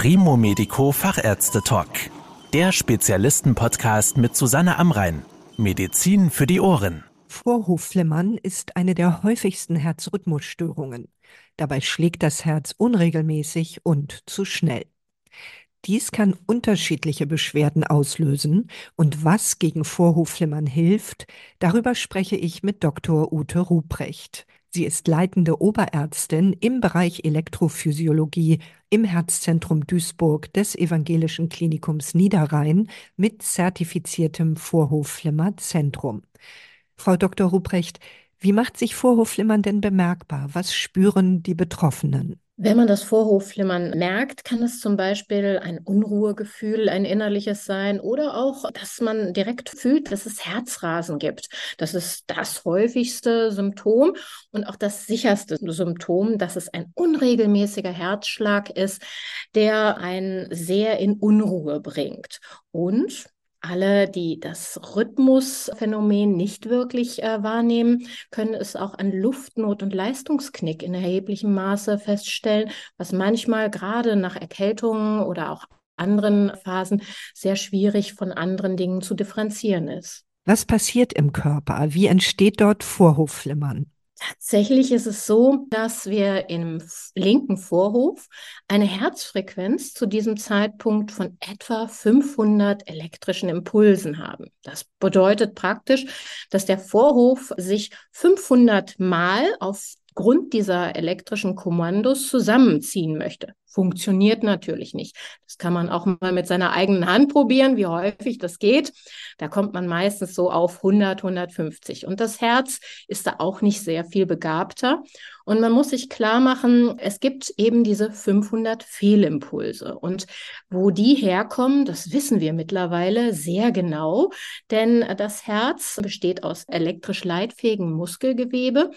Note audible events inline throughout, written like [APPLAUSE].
Primo Medico Fachärzte Talk. Der Spezialisten-Podcast mit Susanne Amrein. Medizin für die Ohren. Vorhofflimmern ist eine der häufigsten Herzrhythmusstörungen. Dabei schlägt das Herz unregelmäßig und zu schnell. Dies kann unterschiedliche Beschwerden auslösen und was gegen Vorhofflimmern hilft, darüber spreche ich mit Dr. Ute Ruprecht. Sie ist leitende Oberärztin im Bereich Elektrophysiologie im Herzzentrum Duisburg des Evangelischen Klinikums Niederrhein mit zertifiziertem Vorhofflimmerzentrum. Frau Dr. Ruprecht, wie macht sich Vorhofflimmern denn bemerkbar? Was spüren die Betroffenen? Wenn man das Vorhofflimmern merkt, kann es zum Beispiel ein Unruhegefühl, ein innerliches sein oder auch, dass man direkt fühlt, dass es Herzrasen gibt. Das ist das häufigste Symptom und auch das sicherste Symptom, dass es ein unregelmäßiger Herzschlag ist, der einen sehr in Unruhe bringt. Und alle, die das Rhythmusphänomen nicht wirklich äh, wahrnehmen, können es auch an Luftnot und Leistungsknick in erheblichem Maße feststellen, was manchmal gerade nach Erkältungen oder auch anderen Phasen sehr schwierig von anderen Dingen zu differenzieren ist. Was passiert im Körper? Wie entsteht dort Vorhofflimmern? Tatsächlich ist es so, dass wir im linken Vorhof eine Herzfrequenz zu diesem Zeitpunkt von etwa 500 elektrischen Impulsen haben. Das bedeutet praktisch, dass der Vorhof sich 500 Mal aufgrund dieser elektrischen Kommandos zusammenziehen möchte. Funktioniert natürlich nicht. Das kann man auch mal mit seiner eigenen Hand probieren, wie häufig das geht. Da kommt man meistens so auf 100, 150. Und das Herz ist da auch nicht sehr viel begabter. Und man muss sich klar machen, es gibt eben diese 500 Fehlimpulse. Und wo die herkommen, das wissen wir mittlerweile sehr genau, denn das Herz besteht aus elektrisch leitfähigem Muskelgewebe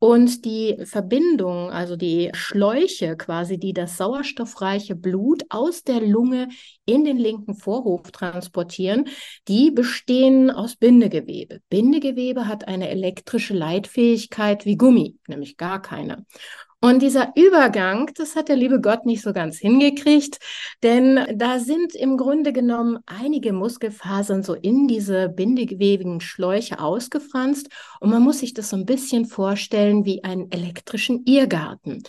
und die Verbindung, also die Schläuche quasi, die das Sauerstoff sauerstoffreiche Blut aus der Lunge in den linken Vorhof transportieren, die bestehen aus Bindegewebe. Bindegewebe hat eine elektrische Leitfähigkeit wie Gummi, nämlich gar keine. Und dieser Übergang, das hat der liebe Gott nicht so ganz hingekriegt, denn da sind im Grunde genommen einige Muskelfasern so in diese bindegewebigen Schläuche ausgefranst und man muss sich das so ein bisschen vorstellen wie einen elektrischen Irrgarten.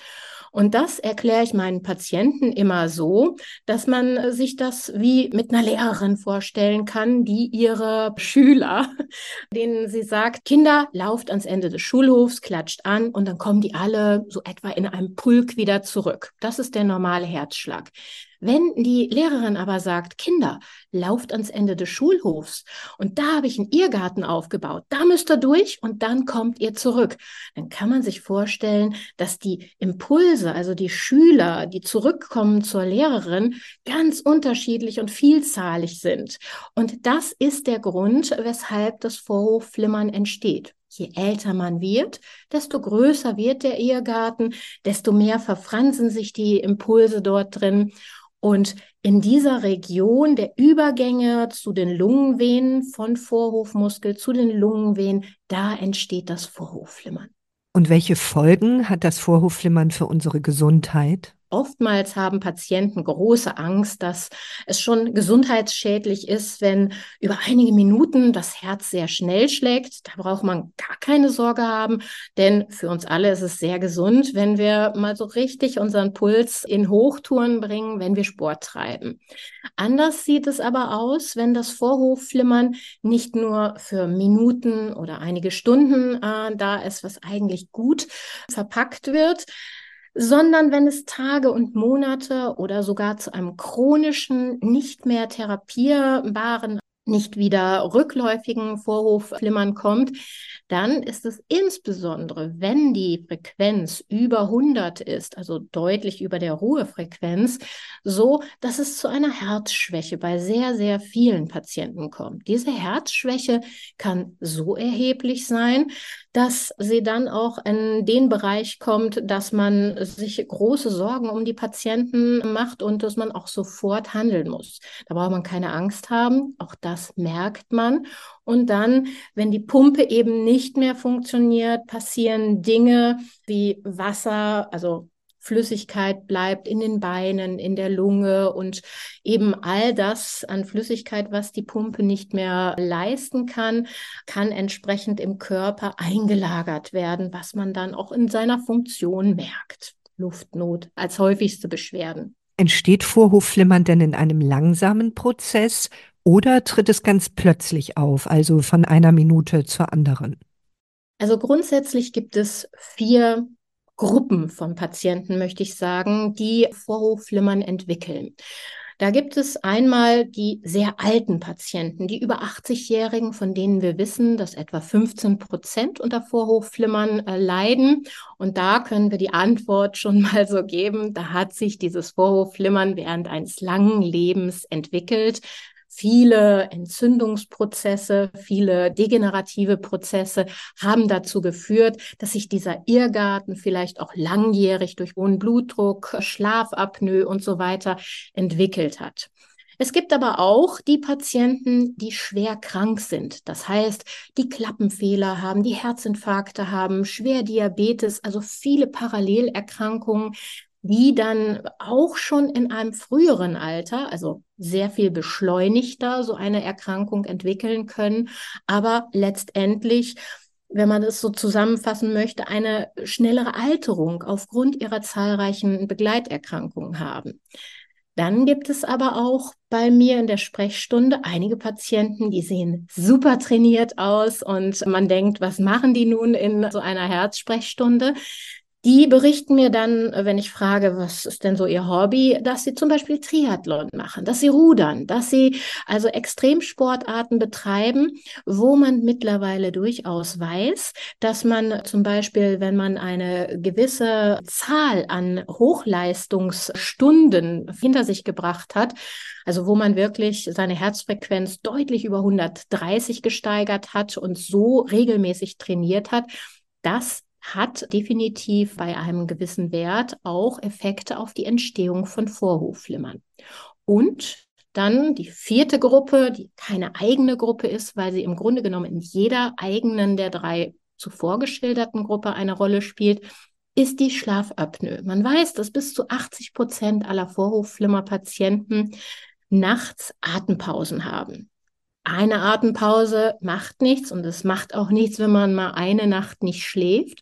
Und das erkläre ich meinen Patienten immer so, dass man äh, sich das wie mit einer Lehrerin vorstellen kann, die ihre [LAUGHS] Schüler, denen sie sagt, Kinder, lauft ans Ende des Schulhofs, klatscht an und dann kommen die alle so etwa in einem Pulk wieder zurück. Das ist der normale Herzschlag. Wenn die Lehrerin aber sagt, Kinder, lauft ans Ende des Schulhofs und da habe ich einen Irrgarten aufgebaut, da müsst ihr durch und dann kommt ihr zurück, dann kann man sich vorstellen, dass die Impulse, also die Schüler, die zurückkommen zur Lehrerin, ganz unterschiedlich und vielzahlig sind. Und das ist der Grund, weshalb das Vorhofflimmern entsteht. Je älter man wird, desto größer wird der Irrgarten, desto mehr verfransen sich die Impulse dort drin. Und in dieser Region der Übergänge zu den Lungenvenen von Vorhofmuskel zu den Lungenvenen, da entsteht das Vorhofflimmern. Und welche Folgen hat das Vorhofflimmern für unsere Gesundheit? Oftmals haben Patienten große Angst, dass es schon gesundheitsschädlich ist, wenn über einige Minuten das Herz sehr schnell schlägt. Da braucht man gar keine Sorge haben, denn für uns alle ist es sehr gesund, wenn wir mal so richtig unseren Puls in Hochtouren bringen, wenn wir Sport treiben. Anders sieht es aber aus, wenn das Vorhofflimmern nicht nur für Minuten oder einige Stunden äh, da ist, was eigentlich gut verpackt wird, sondern wenn es Tage und Monate oder sogar zu einem chronischen, nicht mehr therapierbaren nicht wieder rückläufigen Vorhofflimmern kommt, dann ist es insbesondere, wenn die Frequenz über 100 ist, also deutlich über der Ruhefrequenz, so, dass es zu einer Herzschwäche bei sehr, sehr vielen Patienten kommt. Diese Herzschwäche kann so erheblich sein, dass sie dann auch in den Bereich kommt, dass man sich große Sorgen um die Patienten macht und dass man auch sofort handeln muss. Da braucht man keine Angst haben. Auch das merkt man. Und dann, wenn die Pumpe eben nicht mehr funktioniert, passieren Dinge wie Wasser, also Flüssigkeit bleibt in den Beinen, in der Lunge und eben all das an Flüssigkeit, was die Pumpe nicht mehr leisten kann, kann entsprechend im Körper eingelagert werden, was man dann auch in seiner Funktion merkt. Luftnot als häufigste Beschwerden. Entsteht Vorhofflimmern denn in einem langsamen Prozess oder tritt es ganz plötzlich auf, also von einer Minute zur anderen? Also grundsätzlich gibt es vier Gruppen von Patienten, möchte ich sagen, die Vorhofflimmern entwickeln. Da gibt es einmal die sehr alten Patienten, die über 80-Jährigen, von denen wir wissen, dass etwa 15 Prozent unter Vorhofflimmern äh, leiden. Und da können wir die Antwort schon [LAUGHS] mal so geben. Da hat sich dieses Vorhofflimmern während eines langen Lebens entwickelt viele Entzündungsprozesse, viele degenerative Prozesse haben dazu geführt, dass sich dieser Irrgarten vielleicht auch langjährig durch hohen Blutdruck, Schlafapnoe und so weiter entwickelt hat. Es gibt aber auch die Patienten, die schwer krank sind. Das heißt, die Klappenfehler haben, die Herzinfarkte haben, schwer Diabetes, also viele Parallelerkrankungen, die dann auch schon in einem früheren Alter, also sehr viel beschleunigter, so eine Erkrankung entwickeln können, aber letztendlich wenn man es so zusammenfassen möchte, eine schnellere Alterung aufgrund ihrer zahlreichen Begleiterkrankungen haben. Dann gibt es aber auch bei mir in der Sprechstunde einige Patienten, die sehen super trainiert aus und man denkt, was machen die nun in so einer Herzsprechstunde? Die berichten mir dann, wenn ich frage, was ist denn so ihr Hobby, dass sie zum Beispiel Triathlon machen, dass sie rudern, dass sie also Extremsportarten betreiben, wo man mittlerweile durchaus weiß, dass man zum Beispiel, wenn man eine gewisse Zahl an Hochleistungsstunden hinter sich gebracht hat, also wo man wirklich seine Herzfrequenz deutlich über 130 gesteigert hat und so regelmäßig trainiert hat, dass hat definitiv bei einem gewissen Wert auch Effekte auf die Entstehung von Vorhofflimmern. Und dann die vierte Gruppe, die keine eigene Gruppe ist, weil sie im Grunde genommen in jeder eigenen der drei zuvor geschilderten Gruppe eine Rolle spielt, ist die Schlafapnoe. Man weiß, dass bis zu 80 Prozent aller Vorhofflimmerpatienten nachts Atempausen haben. Eine Atempause macht nichts und es macht auch nichts, wenn man mal eine Nacht nicht schläft.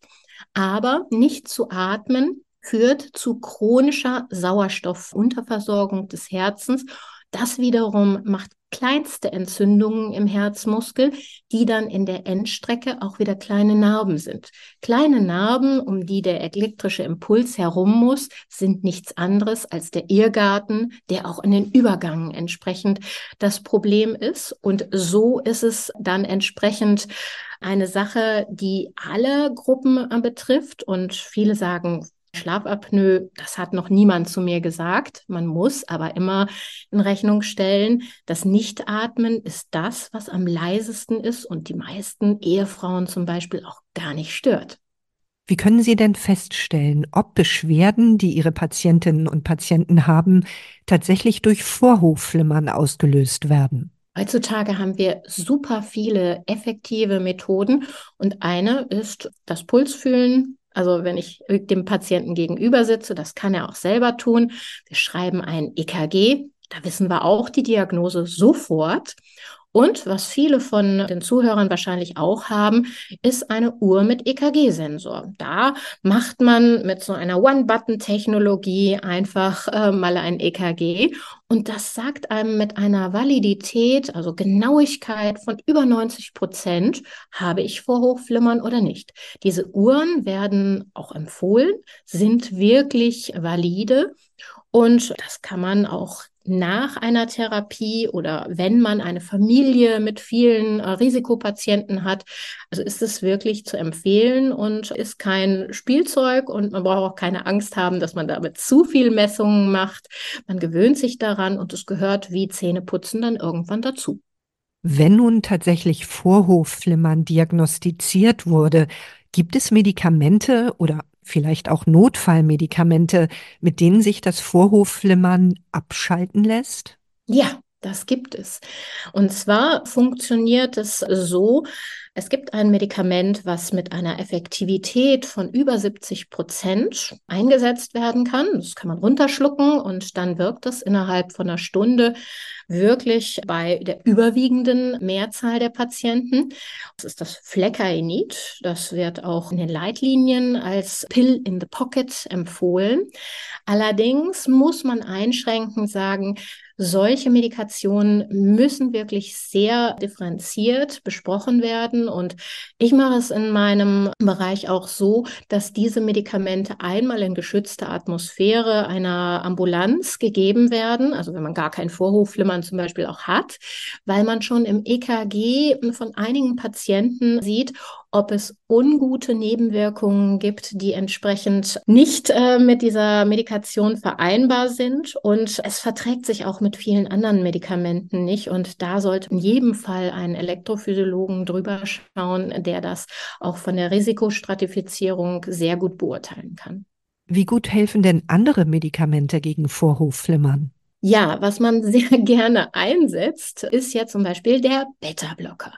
Aber nicht zu atmen führt zu chronischer Sauerstoffunterversorgung des Herzens. Das wiederum macht kleinste Entzündungen im Herzmuskel, die dann in der Endstrecke auch wieder kleine Narben sind. Kleine Narben, um die der elektrische Impuls herum muss, sind nichts anderes als der Irrgarten, der auch in den Übergangen entsprechend das Problem ist. Und so ist es dann entsprechend eine Sache, die alle Gruppen betrifft. Und viele sagen, Schlafapnoe, das hat noch niemand zu mir gesagt. Man muss aber immer in Rechnung stellen, das Nichtatmen ist das, was am leisesten ist und die meisten Ehefrauen zum Beispiel auch gar nicht stört. Wie können Sie denn feststellen, ob Beschwerden, die Ihre Patientinnen und Patienten haben, tatsächlich durch Vorhofflimmern ausgelöst werden? Heutzutage haben wir super viele effektive Methoden und eine ist das Pulsfühlen, also wenn ich dem Patienten gegenüber sitze, das kann er auch selber tun. Wir schreiben ein EKG. Da wissen wir auch die Diagnose sofort. Und was viele von den Zuhörern wahrscheinlich auch haben, ist eine Uhr mit EKG-Sensor. Da macht man mit so einer One-Button-Technologie einfach äh, mal ein EKG und das sagt einem mit einer Validität, also Genauigkeit von über 90 Prozent, habe ich Vorhochflimmern oder nicht. Diese Uhren werden auch empfohlen, sind wirklich valide und das kann man auch nach einer Therapie oder wenn man eine Familie mit vielen äh, Risikopatienten hat. Also ist es wirklich zu empfehlen und ist kein Spielzeug und man braucht auch keine Angst haben, dass man damit zu viel Messungen macht. Man gewöhnt sich daran und es gehört wie Zähneputzen dann irgendwann dazu. Wenn nun tatsächlich Vorhofflimmern diagnostiziert wurde, gibt es Medikamente oder vielleicht auch Notfallmedikamente, mit denen sich das Vorhofflimmern abschalten lässt? Ja, Das gibt es. Und zwar funktioniert es so, es gibt ein Medikament, was mit einer Effektivität von über 70 Prozent eingesetzt werden kann. Das kann man runterschlucken und dann wirkt es innerhalb von einer Stunde wirklich bei der überwiegenden Mehrzahl der Patienten. Das ist das Fleckainid. Das wird auch in den Leitlinien als Pill in the Pocket empfohlen. Allerdings muss man einschränkend sagen, solche Medikationen müssen wirklich sehr differenziert besprochen werden. Und ich mache es in meinem Bereich auch so, dass diese Medikamente einmal in geschützter Atmosphäre einer Ambulanz gegeben werden. Also wenn man gar kein Vorhofflimmern zum Beispiel auch hat, weil man schon im EKG von einigen Patienten sieht, ob es ungute Nebenwirkungen gibt, die entsprechend nicht äh, mit dieser Medikation vereinbar sind. Und es verträgt sich auch mit vielen anderen Medikamenten nicht. Und da sollte in jedem Fall ein Elektrophysiologen drüber schauen, der das auch von der Risikostratifizierung sehr gut beurteilen kann. Wie gut helfen denn andere Medikamente gegen Vorhofflimmern? Ja, was man [LAUGHS] sehr gerne einsetzt, ist ja zum Beispiel der Beta-Blocker.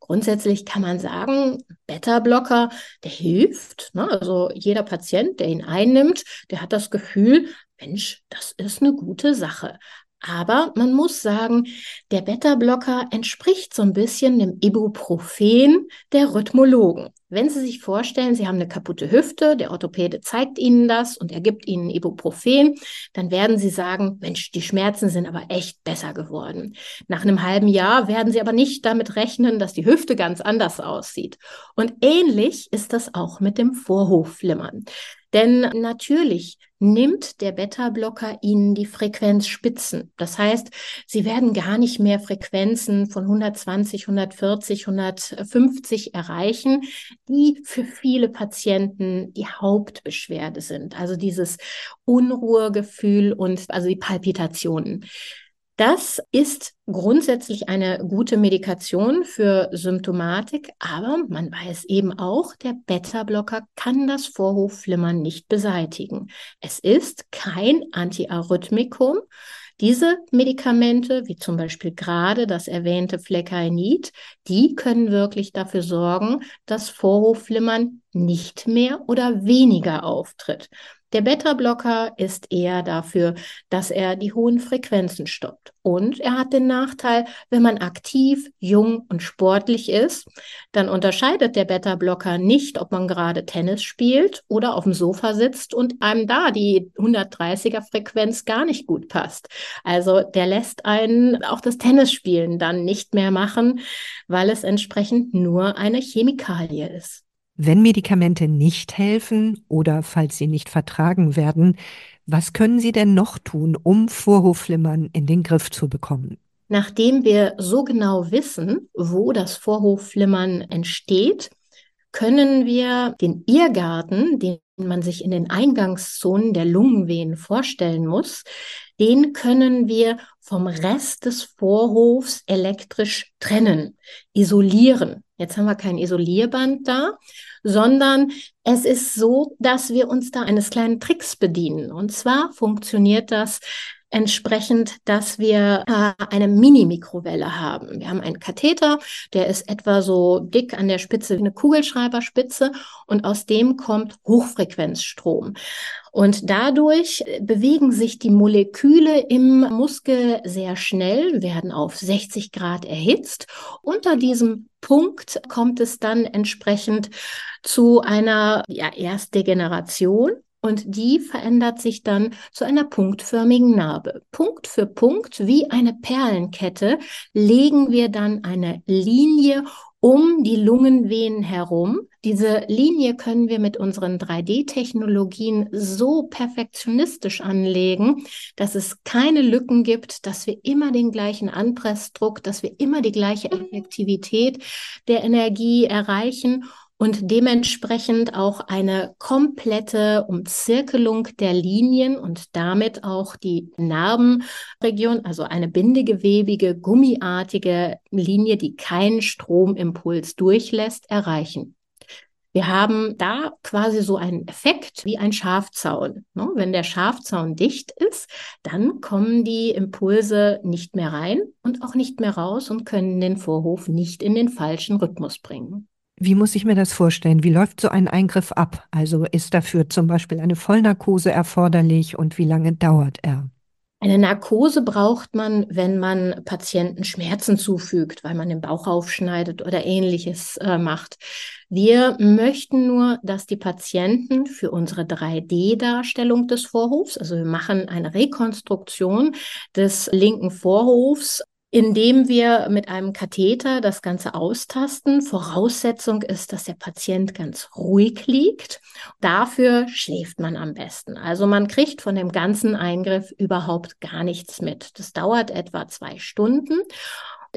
Grundsätzlich kann man sagen, Beta-Blocker, der hilft. Ne? Also jeder Patient, der ihn einnimmt, der hat das Gefühl, Mensch, das ist eine gute Sache. Aber man muss sagen, der Beta-Blocker entspricht so ein bisschen dem Ibuprofen der Rhythmologen. Wenn Sie sich vorstellen, Sie haben eine kaputte Hüfte, der Orthopäde zeigt Ihnen das und er gibt Ihnen Ibuprofen, dann werden Sie sagen, Mensch, die Schmerzen sind aber echt besser geworden. Nach einem halben Jahr werden Sie aber nicht damit rechnen, dass die Hüfte ganz anders aussieht. Und ähnlich ist das auch mit dem Vorhofflimmern. Denn natürlich nimmt der Beta-Blocker Ihnen die Frequenzspitzen. Das heißt, Sie werden gar nicht mehr Frequenzen von 120, 140, 150 erreichen, die für viele Patienten die Hauptbeschwerde sind. Also dieses Unruhegefühl und also die Palpitationen. Das ist grundsätzlich eine gute Medikation für Symptomatik, aber man weiß eben auch, der Beta-Blocker kann das Vorhofflimmern nicht beseitigen. Es ist kein Antiarrhythmikum. Diese Medikamente, wie zum Beispiel gerade das erwähnte Fleckainid, die können wirklich dafür sorgen, dass Vorhofflimmern nicht mehr oder weniger auftritt. Der Beta-Blocker ist eher dafür, dass er die hohen Frequenzen stoppt. Und er hat den Nachteil, wenn man aktiv, jung und sportlich ist, dann unterscheidet der Beta-Blocker nicht, ob man gerade Tennis spielt oder auf dem Sofa sitzt und einem da die 130er Frequenz gar nicht gut passt. Also der lässt einen auch das Tennisspielen dann nicht mehr machen, weil es entsprechend nur eine Chemikalie ist. Wenn Medikamente nicht helfen oder falls sie nicht vertragen werden, was können Sie denn noch tun, um Vorhofflimmern in den Griff zu bekommen? Nachdem wir so genau wissen, wo das Vorhofflimmern entsteht, können wir den Irrgarten, den man sich in den Eingangszonen der Lungenvenen vorstellen muss, den können wir vom Rest des Vorhofs elektrisch trennen, isolieren. Jetzt haben wir kein Isolierband da, sondern es ist so, dass wir uns da eines kleinen Tricks bedienen. Und zwar funktioniert das entsprechend, dass wir äh, eine Mini-Mikrowelle haben. Wir haben einen Katheter, der ist etwa so dick an der Spitze wie eine Kugelschreiberspitze und aus dem kommt Hochfrequenzstrom. Und dadurch bewegen sich die Moleküle im Muskel sehr schnell, werden auf 60 Grad erhitzt. Unter diesem Punkt kommt es dann entsprechend zu einer ja, Erstdegeneration und die verändert sich dann zu einer punktförmigen Narbe. Punkt für Punkt, wie eine Perlenkette, legen wir dann eine Linie um die Lungenvenen herum. Diese Linie können wir mit unseren 3D-Technologien so perfektionistisch anlegen, dass es keine Lücken gibt, dass wir immer den gleichen Anpressdruck, dass wir immer die gleiche Effektivität der Energie erreichen und dementsprechend auch eine komplette Umzirkelung der Linien und damit auch die Narbenregion, also eine bindegewebige, gummiartige Linie, die keinen Stromimpuls durchlässt, erreichen. Wir haben da quasi so einen Effekt wie ein Schafzaun. Ne? Wenn der Schafzaun dicht ist, dann kommen die Impulse nicht mehr rein und auch nicht mehr raus und können den Vorhof nicht in den falschen Rhythmus bringen. Wie muss ich mir das vorstellen? Wie läuft so ein Eingriff ab? Also ist dafür zum Beispiel eine Vollnarkose erforderlich und wie lange dauert er? Eine Narkose braucht man, wenn man Patienten Schmerzen zufügt, weil man den Bauch aufschneidet oder ähnliches äh, macht. Wir möchten nur, dass die Patienten für unsere 3D-Darstellung des Vorhofs, also wir machen eine Rekonstruktion des linken Vorhofs indem wir mit einem Katheter das Ganze austasten. Voraussetzung ist, dass der Patient ganz ruhig liegt. Dafür schläft man am besten. Also man kriegt von dem ganzen Eingriff überhaupt gar nichts mit. Das dauert etwa zwei Stunden.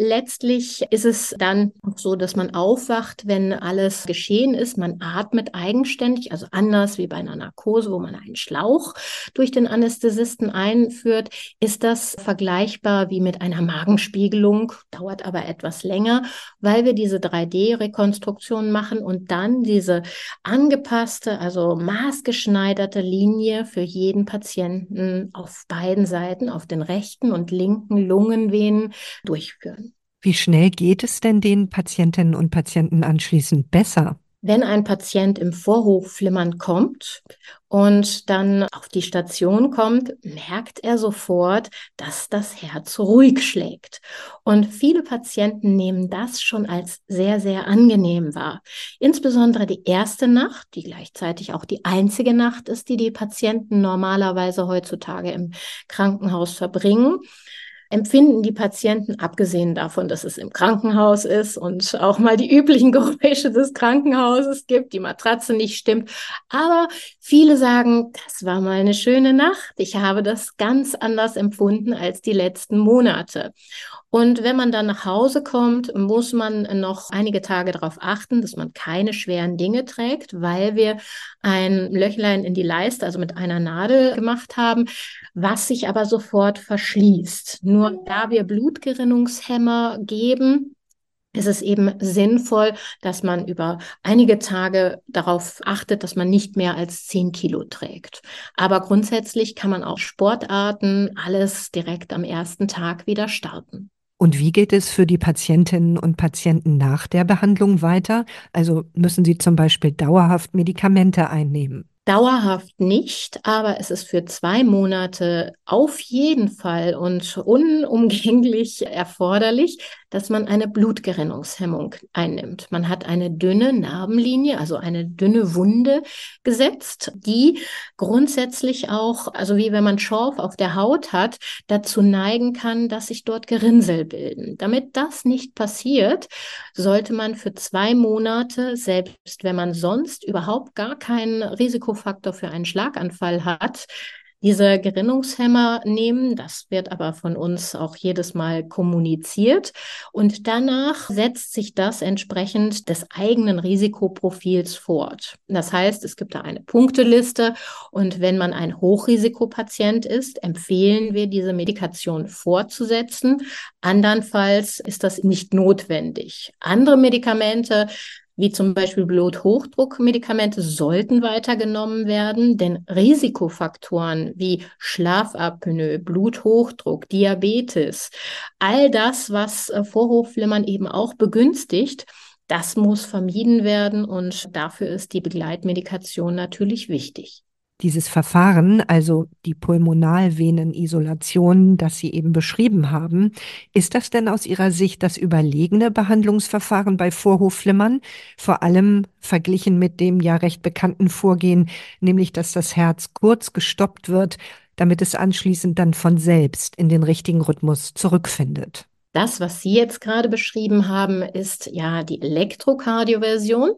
Letztlich ist es dann so, dass man aufwacht, wenn alles geschehen ist. Man atmet eigenständig, also anders wie bei einer Narkose, wo man einen Schlauch durch den Anästhesisten einführt, ist das vergleichbar wie mit einer Magenspiegelung, dauert aber etwas länger, weil wir diese 3D-Rekonstruktion machen und dann diese angepasste, also maßgeschneiderte Linie für jeden Patienten auf beiden Seiten, auf den rechten und linken Lungenvenen durchführen. Wie schnell geht es denn den Patientinnen und Patienten anschließend besser? Wenn ein Patient im Vorhofflimmern kommt und dann auf die Station kommt, merkt er sofort, dass das Herz ruhig schlägt. Und viele Patienten nehmen das schon als sehr, sehr angenehm wahr. Insbesondere die erste Nacht, die gleichzeitig auch die einzige Nacht ist, die die Patienten normalerweise heutzutage im Krankenhaus verbringen empfinden die Patienten, abgesehen davon, dass es im Krankenhaus ist und auch mal die üblichen [LAUGHS] Geräusche des Krankenhauses gibt, die Matratze nicht stimmt. Aber viele sagen, das war mal eine schöne Nacht. Ich habe das ganz anders empfunden als die letzten Monate. Und wenn man dann nach Hause kommt, muss man noch einige Tage darauf achten, dass man keine schweren Dinge trägt, weil wir ein Löchlein in die Leiste, also mit einer Nadel gemacht haben, was sich aber sofort verschließt. Nur da wir Blutgerinnungshemmer geben, ist es eben sinnvoll, dass man über einige Tage darauf achtet, dass man nicht mehr als 10 Kilo trägt. Aber grundsätzlich kann man auch Sportarten alles direkt am ersten Tag wieder starten. Und wie geht es für die Patientinnen und Patienten nach der Behandlung weiter? Also müssen sie zum Beispiel dauerhaft Medikamente einnehmen? Dauerhaft nicht, aber es ist für zwei Monate auf jeden Fall und unumgänglich [LAUGHS] erforderlich, dass man eine Blutgerinnungshemmung einnimmt. Man hat eine dünne Narbenlinie, also eine dünne Wunde gesetzt, die grundsätzlich auch, also wie wenn man Schorf auf der Haut hat, dazu neigen kann, dass sich dort Gerinnsel bilden. Damit das nicht passiert, sollte man für zwei Monate, selbst wenn man sonst überhaupt gar keinen Risikofaktor für einen Schlaganfall hat, diese Gerinnungshemmer nehmen. Das wird aber von uns auch jedes Mal kommuniziert. Und danach setzt sich das entsprechend des eigenen Risikoprofils fort. Das heißt, es gibt da eine Punkteliste und wenn man ein Hochrisikopatient ist, empfehlen wir, diese Medikation fortzusetzen. Andernfalls ist das nicht notwendig. Andere Medikamente wie zum Beispiel Bluthochdruckmedikamente sollten weitergenommen werden, denn Risikofaktoren wie Schlafapnoe, Bluthochdruck, Diabetes, all das, was äh, Vorhofflimmern eben auch begünstigt, das muss vermieden werden und dafür ist die Begleitmedikation natürlich wichtig. Dieses Verfahren, also die Pulmonalvenenisolation, das Sie eben beschrieben haben, ist das denn aus Ihrer Sicht das überlegene Behandlungsverfahren bei Vorhofflimmern, vor allem verglichen mit dem ja recht bekannten Vorgehen, nämlich dass das Herz kurz gestoppt wird, damit es anschließend dann von selbst in den richtigen Rhythmus zurückfindet? Das, was Sie jetzt gerade beschrieben haben, ist ja die Elektrokardioversion.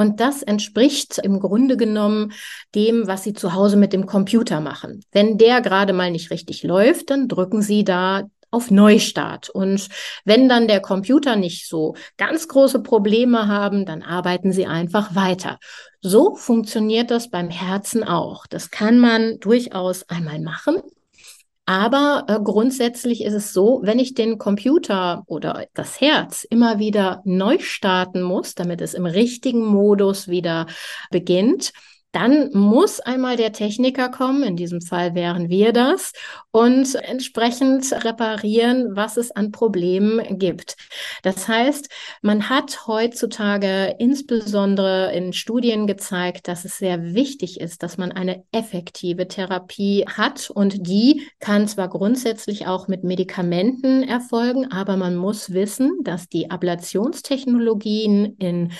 Und das entspricht im Grunde genommen dem, was Sie zu Hause mit dem Computer machen. Wenn der gerade mal nicht richtig läuft, dann drücken Sie da auf Neustart. Und wenn dann der Computer nicht so ganz große Probleme haben, dann arbeiten Sie einfach weiter. So funktioniert das beim Herzen auch. Das kann man durchaus einmal machen Aber äh, grundsätzlich ist es so, wenn ich den Computer oder das Herz immer wieder neu starten muss, damit es im richtigen Modus wieder beginnt, dann muss einmal der Techniker kommen, in diesem Fall wären wir das, und entsprechend reparieren, was es an Problemen gibt. Das heißt, man hat heutzutage insbesondere in Studien gezeigt, dass es sehr wichtig ist, dass man eine effektive Therapie hat und die kann zwar grundsätzlich auch mit Medikamenten erfolgen, aber man muss wissen, dass die Ablationstechnologien in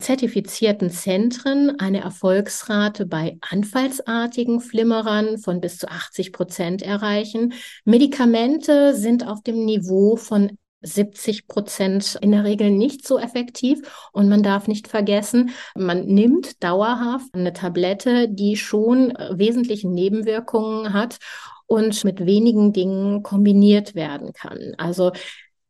zertifizierten Zentren eine Erfolgsrate bei anfallsartigen Flimmerern von bis zu 80 Prozent erreichen. Medikamente sind auf dem Niveau von 70 Prozent in der Regel nicht so effektiv. Und man darf nicht vergessen, man nimmt dauerhaft eine Tablette, die schon äh, wesentliche Nebenwirkungen hat und mit wenigen Dingen kombiniert werden kann. Also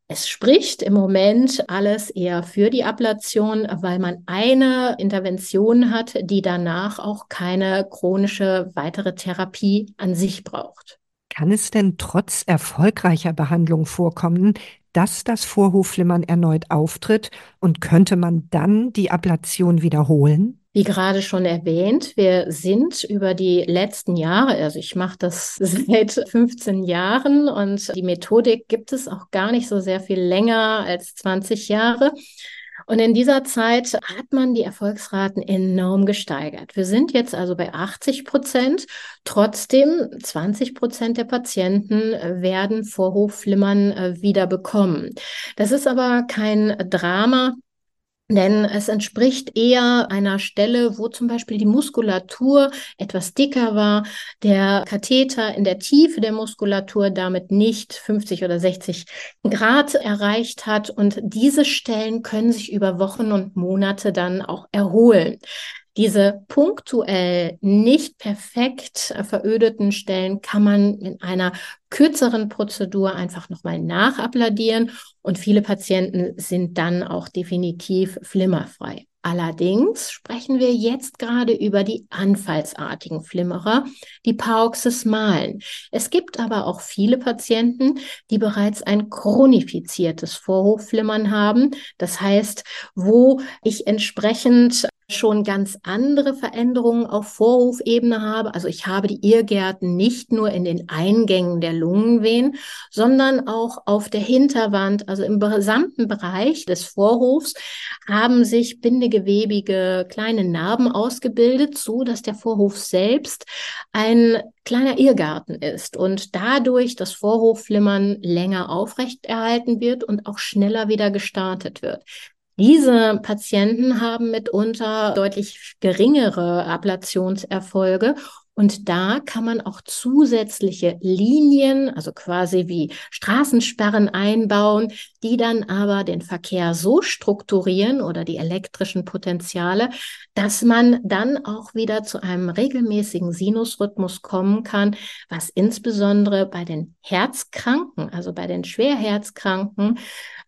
es spricht im Moment alles eher für die Ablation, weil man eine Intervention hat, die danach auch keine chronische weitere Therapie an sich braucht. Kann es denn trotz erfolgreicher Behandlung vorkommen, dass das Vorhofflimmern erneut auftritt und könnte man dann die Ablation wiederholen? Wie gerade schon erwähnt, wir sind über die letzten Jahre, also ich mache das [LAUGHS] seit 15 Jahren und die Methodik gibt es auch gar nicht so sehr viel länger als 20 Jahre. Und in dieser Zeit hat man die Erfolgsraten enorm gesteigert. Wir sind jetzt also bei 80 Prozent. Trotzdem 20 Prozent der Patienten werden Vorhofflimmern äh, wieder bekommen. Das ist aber kein Drama. Denn es entspricht eher einer Stelle, wo zum Beispiel die Muskulatur etwas dicker war, der Katheter in der Tiefe der Muskulatur damit nicht 50 oder 60 Grad erreicht hat. Und diese Stellen können sich über Wochen und Monate dann auch erholen. Diese punktuell nicht perfekt verödeten Stellen kann man in einer kürzeren Prozedur einfach nochmal nachabladieren und viele Patienten sind dann auch definitiv flimmerfrei. Allerdings sprechen wir jetzt gerade über die anfallsartigen Flimmerer, die paroxysmalen. Es gibt aber auch viele Patienten, die bereits ein chronifiziertes Vorhofflimmern haben. Das heißt, wo ich entsprechend schon ganz andere Veränderungen auf Vorhofebene habe. Also ich habe die Irrgärten nicht nur in den Eingängen der Lungenvenen, sondern auch auf der Hinterwand, also im gesamten Bereich des Vorhofs haben sich bindegewebige kleine Narben ausgebildet, so dass der Vorhof selbst ein kleiner Irrgarten ist und dadurch das Vorhofflimmern länger aufrechterhalten wird und auch schneller wieder gestartet wird. Diese Patienten haben mitunter deutlich geringere Ablationserfolge und da kann man auch zusätzliche Linien, also quasi wie Straßensperren einbauen, die dann aber den Verkehr so strukturieren oder die elektrischen Potenziale, dass man dann auch wieder zu einem regelmäßigen Sinusrhythmus kommen kann, was insbesondere bei den Herzkranken, also bei den Schwerherzkranken,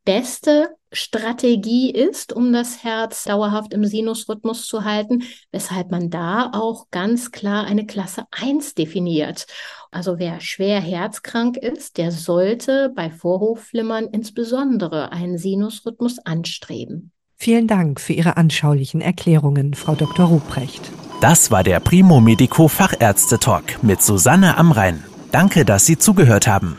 beste Strategie ist, um das Herz dauerhaft im Sinusrhythmus zu halten, weshalb man da auch ganz klar eine Klasse 1 definiert. Also wer schwer herzkrank ist, der sollte bei Vorhofflimmern insbesondere einen Sinusrhythmus anstreben. Vielen Dank für Ihre anschaulichen Erklärungen, Frau Dr. Ruprecht. Das war der Primo Medico Fachärzte Talk mit Susanne Amrein. Danke, dass Sie zugehört haben.